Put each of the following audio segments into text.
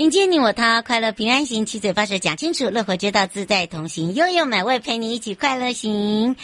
迎接你我他，快乐平安行，七嘴八舌讲清楚，乐活街道自在同行，悠悠美味陪你一起快乐行。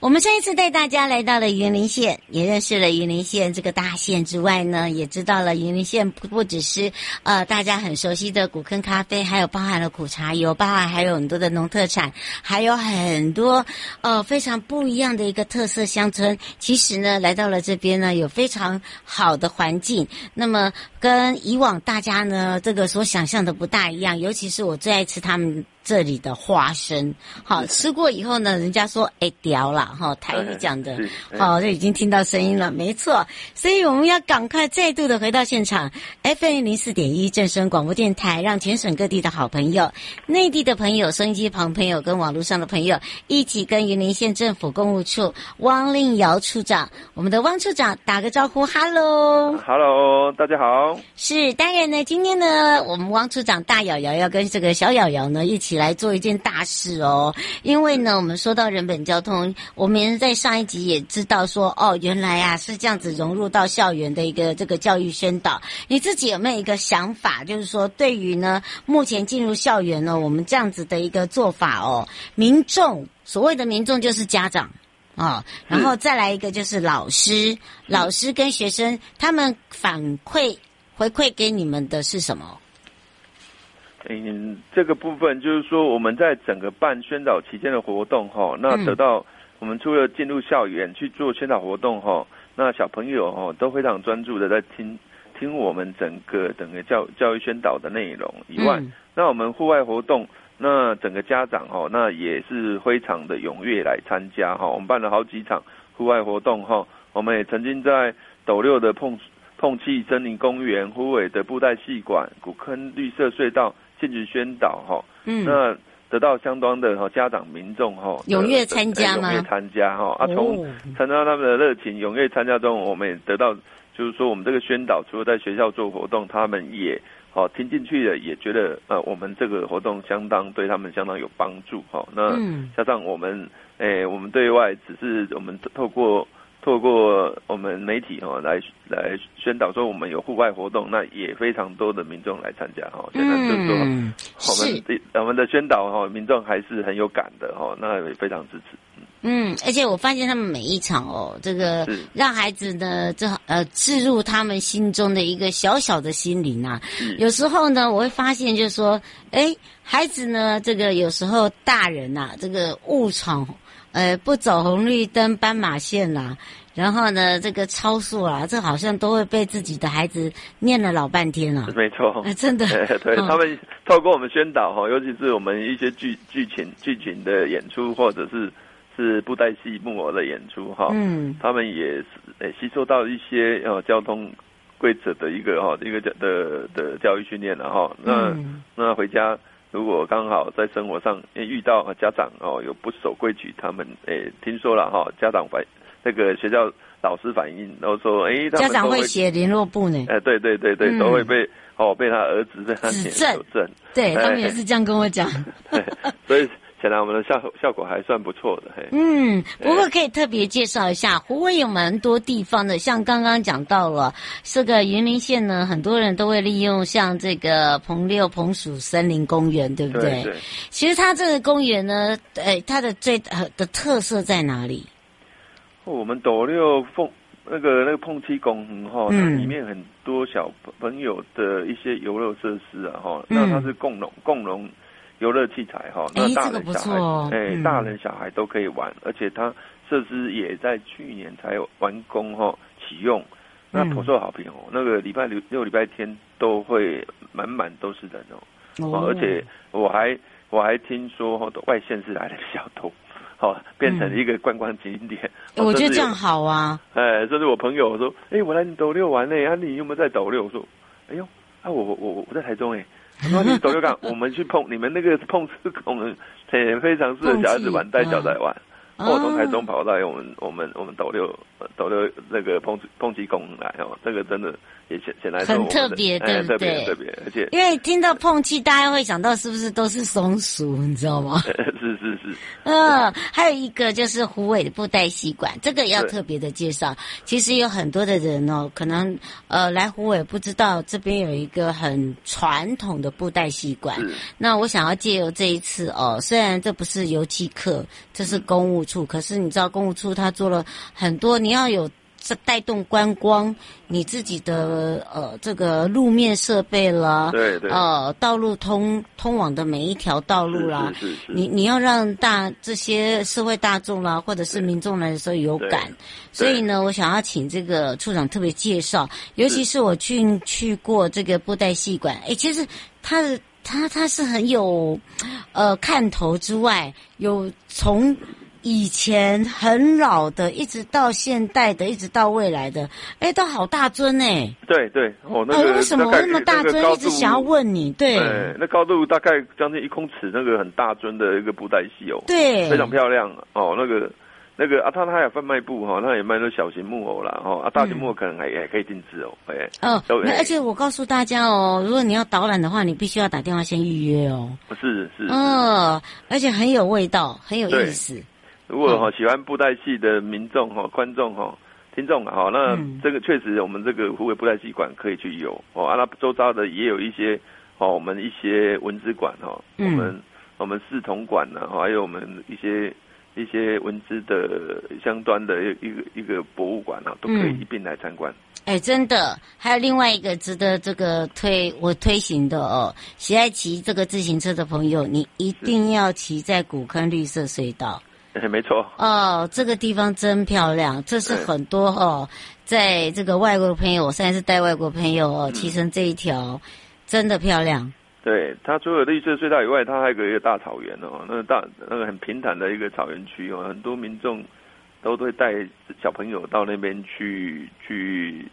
我们上一次带大家来到了云林县，也认识了云林县这个大县之外呢，也知道了云林县不不只是呃大家很熟悉的古坑咖啡，还有包含了苦茶油，包含还有很多的农特产，还有很多呃非常不一样的一个特色乡村。其实呢，来到了这边呢，有非常好的环境，那么跟以往大家呢这个说。我想象的不大一样，尤其是我最爱吃他们这里的花生。好，吃过以后呢，人家说哎屌了哈，台语讲的，好，就已经听到声音了，没错。所以我们要赶快再度的回到现场，FM 零四点一正声广播电台，让全省各地的好朋友、内地的朋友、收音机旁朋友跟网络上的朋友一起跟云林县政府公务处汪令尧处长，我们的汪处长打个招呼，，Hello，Hello，，大家好。是，当然呢，今天呢，我们汪处长大瑶瑶要跟这个小瑶瑶呢一起来做一件大事哦。因为呢，我们说到人本交通，我们在上一集也知道说，哦，原来啊是这样子融入到校园的一个这个教育宣导。你自己有没有一个想法，就是说对于呢目前进入校园呢，我们这样子的一个做法哦，民众所谓的民众就是家长啊、哦，然后再来一个就是老师，老师跟学生他们反馈回馈给你们的是什么？嗯，这个部分就是说，我们在整个办宣导期间的活动哈，那得到我们除了进入校园去做宣导活动哈，那小朋友哈都非常专注的在听听我们整个整个教教育宣导的内容以外，那我们户外活动，那整个家长哈，那也是非常的踊跃来参加哈。我们办了好几场户外活动哈，我们也曾经在斗六的碰碰气森林公园、虎尾的布袋戏馆、古坑绿色隧道。进行宣导哈，嗯，那得到相当的哈家长民众哈踊跃参加吗？踊跃参加哈啊，从参加他们的热情，踊跃参加中，我们也得到就是说，我们这个宣导除了在学校做活动，他们也好听进去了，也觉得呃，我们这个活动相当对他们相当有帮助哈。那加上我们诶，我们对外只是我们透过。透过我们媒体哈来来宣导说我们有户外活动，那也非常多的民众来参加哈。现在就是说我们的我们的宣导哈，民众还是很有感的哈，那也非常支持。嗯，而且我发现他们每一场哦，这个让孩子呢，这呃置入他们心中的一个小小的心灵啊。有时候呢，我会发现就是说，哎，孩子呢，这个有时候大人呐，这个误闯。呃，不走红绿灯、斑马线啦，然后呢，这个超速啊，这好像都会被自己的孩子念了老半天了。没错，呃、真的。对，他们透过我们宣导哈，尤其是我们一些剧剧情剧情的演出，或者是是布袋戏木偶的演出哈，嗯，他们也是诶吸收到一些呃交通规则的一个哈一个的的，的教育训练了哈。那、嗯、那回家。如果刚好在生活上遇到家长哦有不守规矩，他们诶听说了哈，家长反那个学校老师反映，然后说诶，家长会写联络簿呢？哎，对对对对，嗯、都会被哦被他儿子在他面前指正，对他们也是这样跟我讲。对，所以显然我们的效效果还算不错的。嘿，嗯，不过可以特别介绍一下，湖尾有蛮多地方的，像刚刚讲到了这个云林县呢，很多人都会利用像这个彭六彭属森林公园，对不对？对，对。其实它这个公园呢，呃，它的最的特色在哪里？我们斗六凤那个那个碰七公园哈，它里面很多小朋友的一些游乐设施啊哈，嗯、那它是共融共融。游乐器材哈，那大人小孩，哎、欸，大人小孩都可以玩，嗯、而且它设施也在去年才有完工哈启用，那颇受好评哦。那个礼拜六六礼拜天都会满满都是人哦，哦，而且我还我还听说哈，外县市来的比较多，好变成一个观光景点。嗯、我觉得这样好啊。哎，甚至我朋友说，哎、欸，我来你斗六玩呢，啊，你有没有在斗六？我说，哎呦，啊，我我我我在台中哎。说你斗六港，我们去碰你们那个碰瓷孔，很非常适合小孩子玩，带小孩玩。我从台中跑到我们我们我们斗六斗六那个碰碰瓷孔来哦，这个真的也。显显然很特别，对不对？特别，而且因为听到碰气，大家会想到是不是都是松鼠，你知道吗？是 是是。嗯，还有一个就是虎尾的布袋戏馆，这个要特别的介绍。其实有很多的人哦，可能呃来虎尾不知道这边有一个很传统的布袋戏馆。那我想要借由这一次哦，虽然这不是游憩课，这是公务处，可是你知道公务处他做了很多，你要有。这带动观光，你自己的呃这个路面设备啦，对对，呃道路通通往的每一条道路啦，是是你你要让大这些社会大众啦，或者是民众来的时候有感，所以呢，我想要请这个处长特别介绍，尤其是我去去过这个布袋戏馆，哎，其实它的它它是很有呃看头之外，有从。以前很老的，一直到现代的，一直到未来的，哎，都好大尊哎。对对，哦，那个、哎、为什么那么大尊？一直想要问你，对。那高度大概将近一公尺，那个很大尊的一个布袋戏哦。对。非常漂亮哦，那个那个啊，他他有贩卖部哈，他也卖那小型木偶啦，哈啊，大型木偶可能还也可以定制哦，哎。哦，而且我告诉大家哦，如果你要导览的话，你必须要打电话先预约哦。是是。哦，而且很有味道，很有意思。如果哈喜欢布袋戏的民众哈观众哈听众啊哈，那这个确实我们这个湖北布袋戏馆可以去游哦，啊那周遭的也有一些哦我们一些文资馆哈，我们我们视统馆呢，还有我们一些一些文资的相关的一个一个博物馆啊，都可以一并来参观。哎、欸，真的，还有另外一个值得这个推我推行的哦，喜爱骑这个自行车的朋友，你一定要骑在古坑绿色隧道。哎，没错。哦，这个地方真漂亮，这是很多哦，在这个外国的朋友，我现在是带外国朋友哦，骑乘这一条，嗯、真的漂亮。对，它除了绿色隧道以外，它还有一个大草原哦，那个大那个很平坦的一个草原区哦，很多民众都会带小朋友到那边去去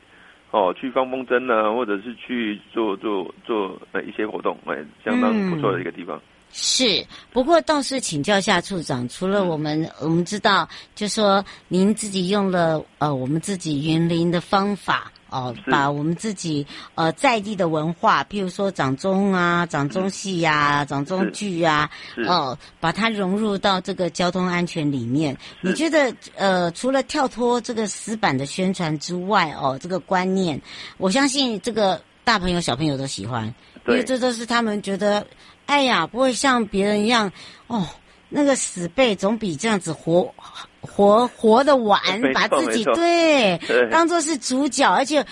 哦，去放风筝呢，或者是去做做做呃一些活动，哎，相当不错的一个地方。嗯是，不过倒是请教下处长，除了我们、嗯、我们知道，就说您自己用了呃我们自己云林的方法哦、呃，把我们自己呃在地的文化，譬如说掌中啊、掌中戏呀、掌中剧啊，哦、呃，把它融入到这个交通安全里面。你觉得呃，除了跳脱这个死板的宣传之外，哦、呃，这个观念，我相信这个大朋友小朋友都喜欢，因为这都是他们觉得。哎呀，不会像别人一样哦，那个死背总比这样子活活活的玩，把自己对，对当做是主角，而且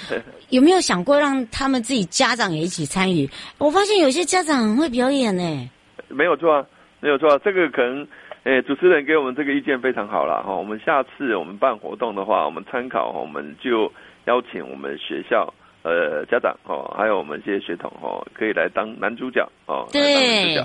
有没有想过让他们自己家长也一起参与？我发现有些家长很会表演呢。没有错啊，没有错啊，这个可能，诶，主持人给我们这个意见非常好了哈。我们下次我们办活动的话，我们参考，我们就邀请我们学校。呃，家长哦，还有我们这些学童哦，可以来当男主角哦。对，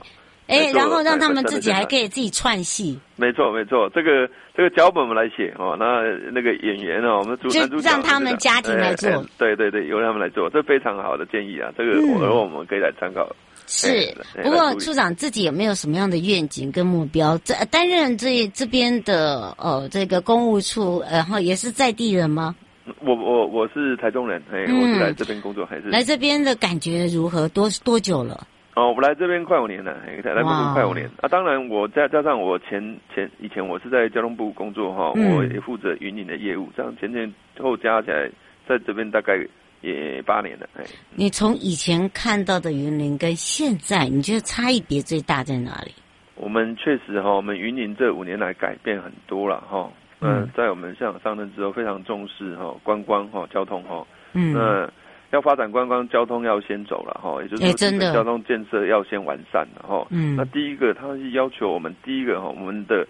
哎，然后让他们自己还可以自己串戏。没错，没错，这个这个脚本我们来写哦，那那个演员哦，我们主男主角让他们家庭来做。对对对，由他们来做，这非常好的建议啊，这个我而我们可以来参考。是，不过处长自己有没有什么样的愿景跟目标？这担任这这边的呃这个公务处，然后也是在地人吗？我我我是台中人，哎，我是来这边工作还是？来这边的感觉如何？多多久了？哦，我来这边快五年了，哎来这边快五年啊。当然，我再加上我前前以前我是在交通部工作哈，嗯、我也负责云林的业务，这样前前后加起来，在这边大概也八年了。哎，你从以前看到的云林跟现在，你觉得差异别最大在哪里？我们确实哈，我们云林这五年来改变很多了哈。嗯，在我们上上任之后，非常重视哈观光哈交通哈。嗯。那要发展观光，交通要先走了哈，也就是说，真的交通建设要先完善了哈。嗯，那第一个，他是要求我们第一个哈，我们的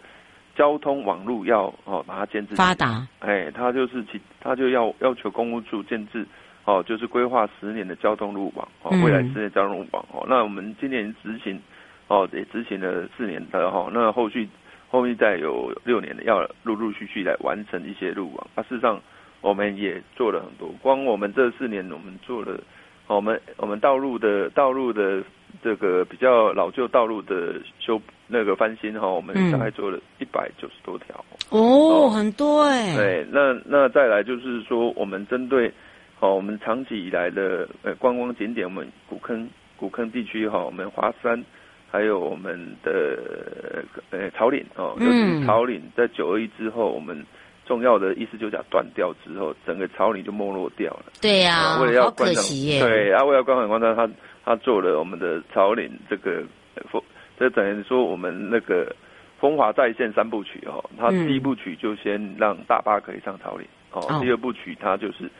交通网路要哦把它建置发达。哎，他就是其他就要要求公务处建置哦，就是规划十年的交通路网哦，未来十年交通路网哦。那我们今年执行哦，也执行了四年的哈，那后续后面再有六年的，要陆陆续续来完成一些路网。那事实上。我们也做了很多，光我们这四年，我们做了，我们我们道路的道路的这个比较老旧道路的修那个翻新哈，我们大概做了一百九十多条。嗯、哦，很多哎。对，那那再来就是说，我们针对，哦，我们长期以来的呃观光景点，我们古坑古坑地区哈，我们华山，还有我们的呃草岭哦，就是草岭在九二一之后我们。重要的一四九甲断掉之后，整个草岭就没落掉了。对呀、啊，为了要观赏，对，啊，为了观赏观察，他他做了我们的草岭这个风，这等于说我们那个风华再现三部曲哦。他第一部曲就先让大巴可以上草岭哦，嗯、第二部曲他就是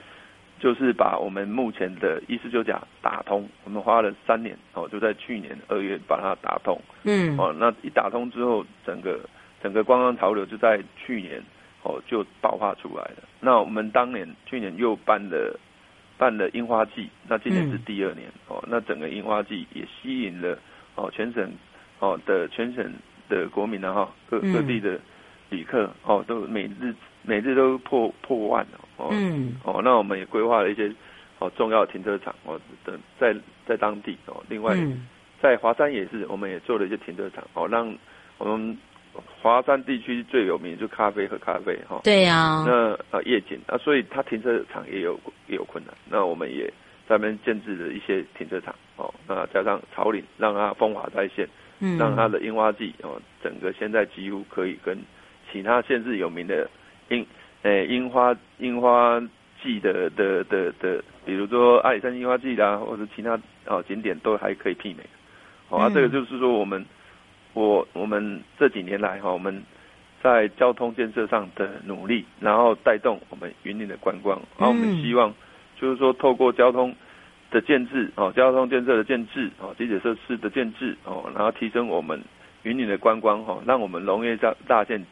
就是把我们目前的一四九甲打通，我们花了三年哦，就在去年二月把它打通。嗯，哦，那一打通之后，整个整个观光潮流就在去年。哦，就爆发出来了。那我们当年去年又办了办了樱花季，那今年是第二年、嗯、哦。那整个樱花季也吸引了哦全省哦的全省的国民啊哈各各地的旅客哦都每日每日都破破万哦。嗯。哦，那我们也规划了一些哦重要的停车场哦等在在当地哦。另外在华山也是，我们也做了一些停车场哦，让我们。华山地区最有名就咖啡和咖啡哈，对呀、啊。那啊夜景啊，所以它停车场也有也有困难。那我们也在那边建置了一些停车场哦，那加上草岭，让它风华再现，嗯，让它的樱花季哦，整个现在几乎可以跟其他县市有名的樱诶樱花樱花季的的的的，比如说阿里山樱花季啦，或者其他哦景点都还可以媲美。好、哦、啊，这个就是说我们。我我们这几年来哈，我们在交通建设上的努力，然后带动我们云林的观光，然后我们希望就是说透过交通的建制哦，交通建设的建制哦，基础设施的建制哦，然后提升我们云林的观光哈，让我们农业大大县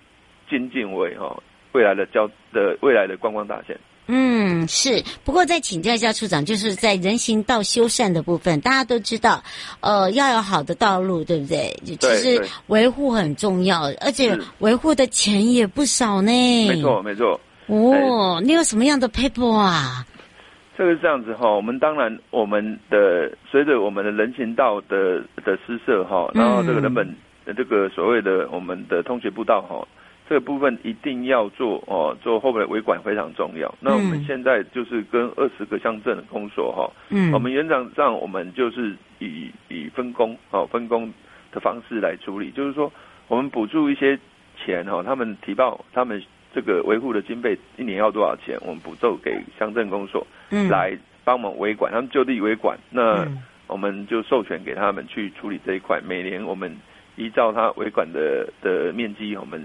精进为哈未来的交的未来的观光大县。嗯，是。不过再请教一下处长，就是在人行道修缮的部分，大家都知道，呃，要有好的道路，对不对？其实维护很重要，而且维护的钱也不少呢。没错，没错。哦，欸、你有什么样的 paper 啊？这个是这样子哈，我们当然我们的随着我们的人行道的的施设哈，然后这个人本的这个所谓的我们的通学步道哈。这个部分一定要做哦，做后面的维管非常重要。那我们现在就是跟二十个乡镇的公所哈，嗯，我们园长上我们就是以以分工哦分工的方式来处理，就是说我们补助一些钱哈，他们提报他们这个维护的经费一年要多少钱，我们补助给乡镇公所，嗯，来帮忙维管，他们就地维管，那我们就授权给他们去处理这一块。每年我们依照他维管的的面积，我们。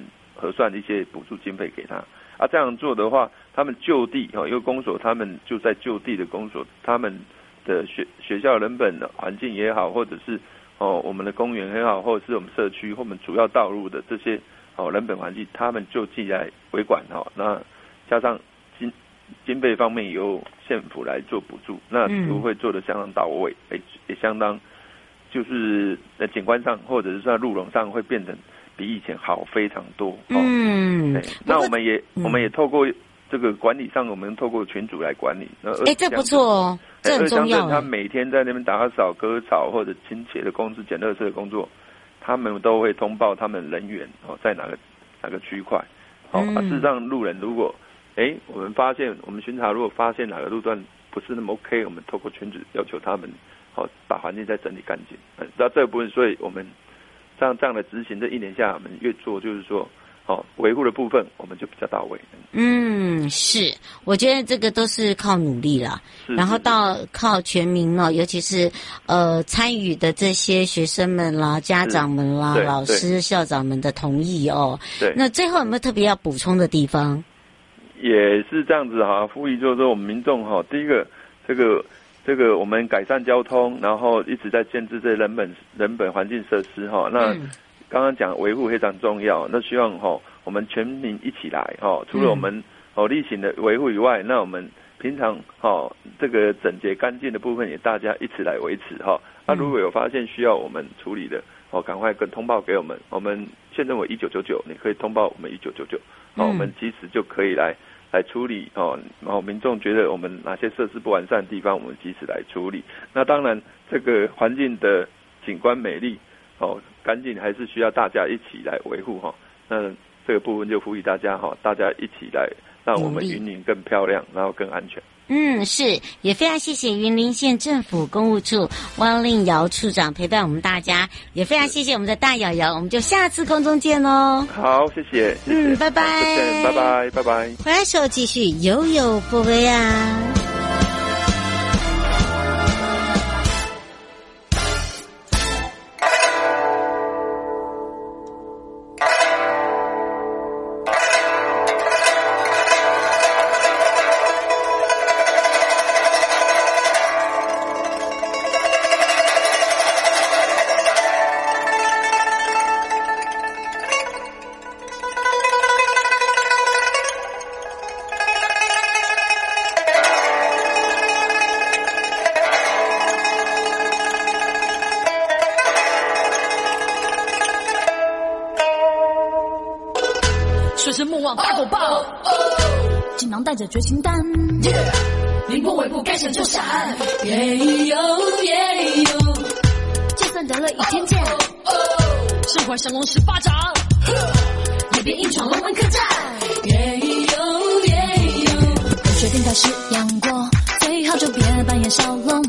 核算一些补助经费给他啊，这样做的话，他们就地哦，因为公所他们就在就地的公所，他们的学学校人本的环境也好，或者是哦我们的公园也好，或者是我们社区或我们主要道路的这些哦人本环境，他们就进来维管哦。那加上经经费方面由县府来做补助，那都会做的相当到位，也也相当就是在景观上或者是在路容上会变成。比以前好非常多。哦、嗯，对，那我们也、嗯、我们也透过这个管理上，我们透过群组来管理。哎、欸，这不错哦，这很重要。他每天在那边打扫、割草或者清洁的工作、捡垃圾的工作，他们都会通报他们人员哦在哪个哪个区块。好、哦，嗯啊、事实上路人如果哎，我们发现我们巡查如果发现哪个路段不是那么 OK，我们透过群组要求他们好把环境再整理干净。那这个部分，所以我们像这样的执行，这一年下来，我们越做就是说。好，维护的部分我们就比较到位。嗯，是，我觉得这个都是靠努力了，然后到靠全民哦，尤其是呃参与的这些学生们啦、家长们啦、老师、校长们的同意哦。对。那最后有没有特别要补充的地方？也是这样子哈，呼吁就是说我们民众哈，第一个这个这个我们改善交通，然后一直在建置这些人本人本环境设施哈，那。嗯刚刚讲维护非常重要，那希望哈我们全民一起来哈，除了我们哦例行的维护以外，那我们平常哈这个整洁干净的部分也大家一起来维持哈。那如果有发现需要我们处理的哦，赶快跟通报给我们，我们县政府一九九九，你可以通报我们一九九九，那我们及时就可以来来处理哦。然后民众觉得我们哪些设施不完善的地方，我们及时来处理。那当然这个环境的景观美丽。哦，干净还是需要大家一起来维护哈。那这个部分就呼吁大家哈，大家一起来，让我们云林更漂亮，然后更安全。嗯，是，也非常谢谢云林县政府公务处汪令尧处长陪伴我们大家，也非常谢谢我们的大瑶瑶，我们就下次空中见喽。好，谢谢，谢谢嗯，拜拜，拜拜，拜拜。回来时候继续悠悠不为啊。着绝情丹。凌波微步该闪就闪，耶呦耶呦，就算得了倚天剑，身怀降龙十八掌，也别硬闯龙门客栈，耶呦耶呦，决定开始杨过，最好就别扮演小龙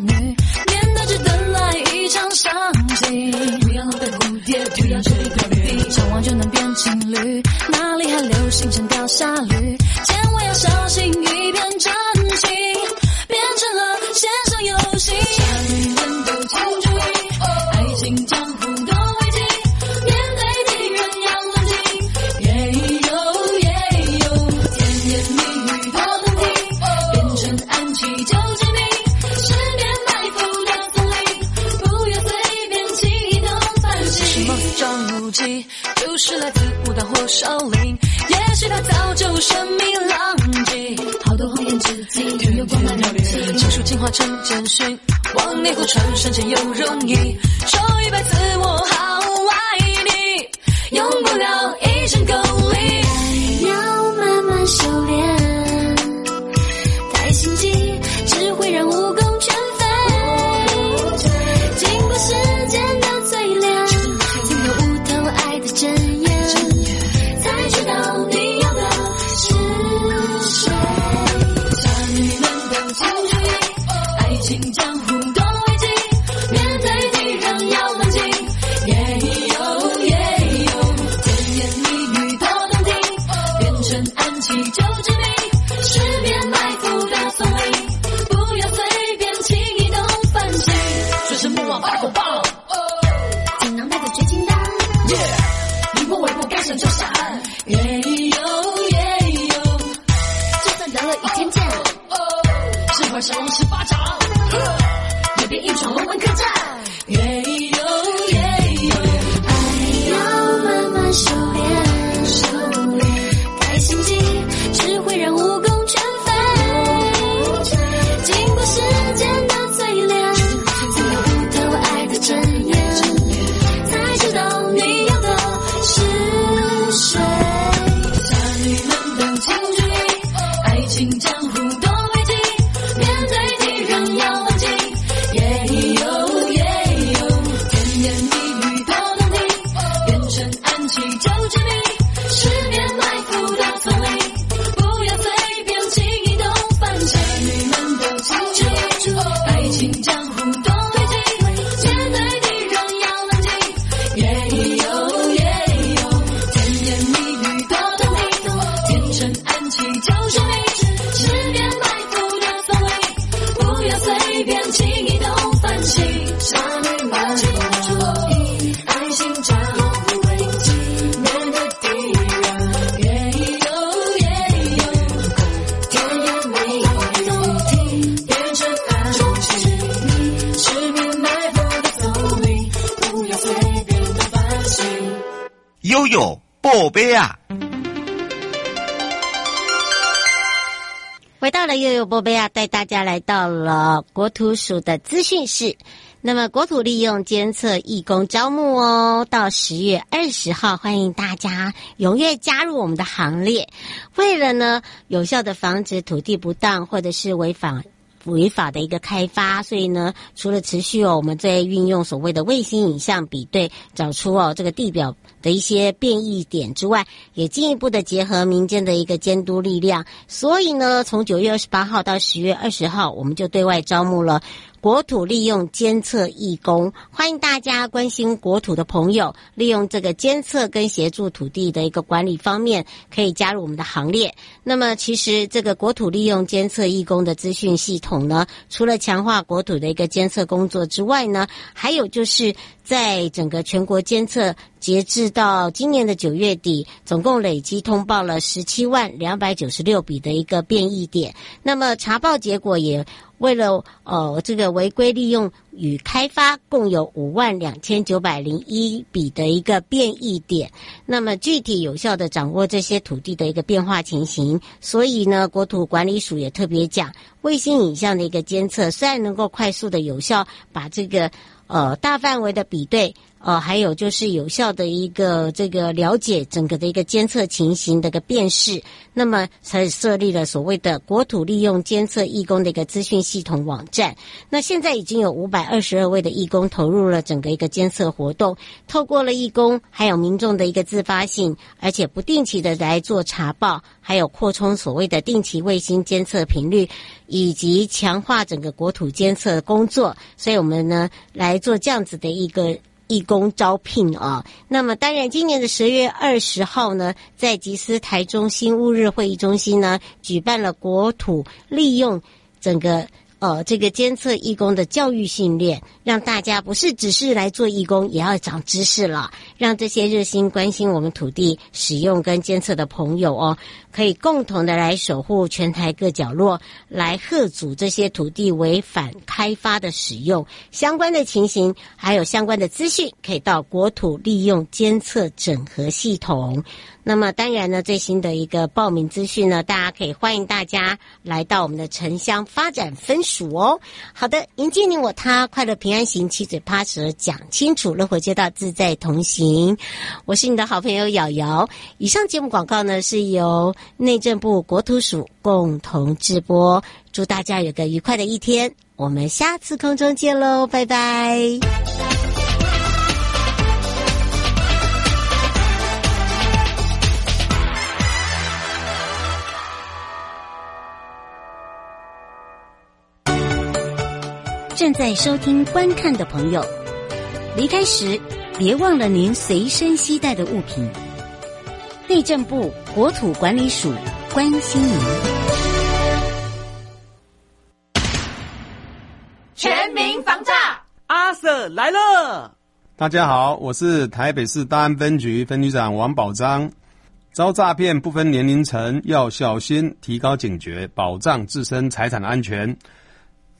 情书进化成简讯，往内湖传，瞬间又容易发掌也别硬闯龙门客栈。耶六波贝亚，带大家来到了国土署的资讯室。那么，国土利用监测义工招募哦，到十月二十号，欢迎大家踊跃加入我们的行列。为了呢，有效的防止土地不当或者是违反。违法的一个开发，所以呢，除了持续哦，我们在运用所谓的卫星影像比对，找出哦这个地表的一些变异点之外，也进一步的结合民间的一个监督力量。所以呢，从九月二十八号到十月二十号，我们就对外招募了。国土利用监测义工，欢迎大家关心国土的朋友，利用这个监测跟协助土地的一个管理方面，可以加入我们的行列。那么，其实这个国土利用监测义工的资讯系统呢，除了强化国土的一个监测工作之外呢，还有就是在整个全国监测，截至到今年的九月底，总共累计通报了十七万两百九十六笔的一个变异点。那么查报结果也。为了呃这个违规利用与开发，共有五万两千九百零一笔的一个变异点。那么具体有效的掌握这些土地的一个变化情形，所以呢，国土管理署也特别讲，卫星影像的一个监测，虽然能够快速的有效把这个呃大范围的比对。呃，还有就是有效的一个这个了解整个的一个监测情形的一个辨识，那么才设立了所谓的国土利用监测义工的一个资讯系统网站。那现在已经有五百二十二位的义工投入了整个一个监测活动，透过了义工还有民众的一个自发性，而且不定期的来做查报，还有扩充所谓的定期卫星监测频率，以及强化整个国土监测工作。所以我们呢来做这样子的一个。义工招聘啊，那么当然，今年的十月二十号呢，在吉思台中心乌日会议中心呢，举办了国土利用整个。呃，这个监测义工的教育训练，让大家不是只是来做义工，也要长知识了。让这些热心关心我们土地使用跟监测的朋友哦，可以共同的来守护全台各角落，来吓阻这些土地违反开发的使用相关的情形，还有相关的资讯，可以到国土利用监测整合系统。那么当然呢，最新的一个报名资讯呢，大家可以欢迎大家来到我们的城乡发展分署哦。好的，迎接你我他，快乐平安行，七嘴八舌讲清楚，乐活街道自在同行。我是你的好朋友瑶瑶。以上节目广告呢，是由内政部国土署共同制播。祝大家有个愉快的一天，我们下次空中见喽，拜拜。正在收听、观看的朋友，离开时别忘了您随身携带的物品。内政部国土管理署关心您。全民防诈，阿 Sir 来了！大家好，我是台北市大安分局分局长王宝章。遭诈骗不分年龄层，要小心，提高警觉，保障自身财产安全。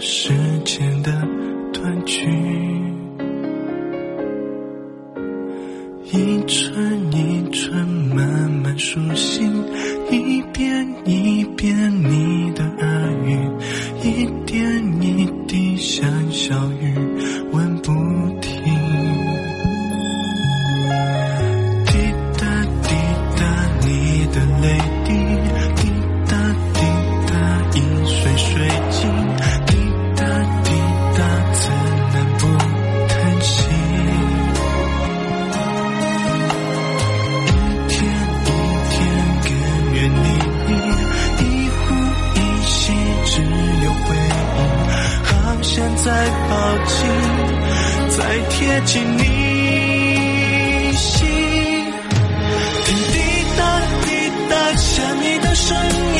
时间的断句，一寸一寸慢慢苏醒，一遍一遍你的声音，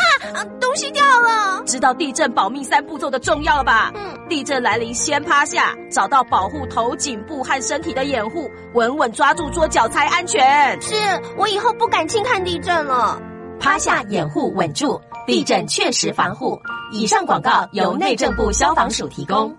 东西掉了。知道地震保命三步骤的重要了吧？嗯。地震来临，先趴下，找到保护头、颈部和身体的掩护，稳稳抓住桌脚才安全。是，我以后不敢轻看地震了。趴下，掩护，稳住，地震确实防护。以上广告由内政部消防署提供。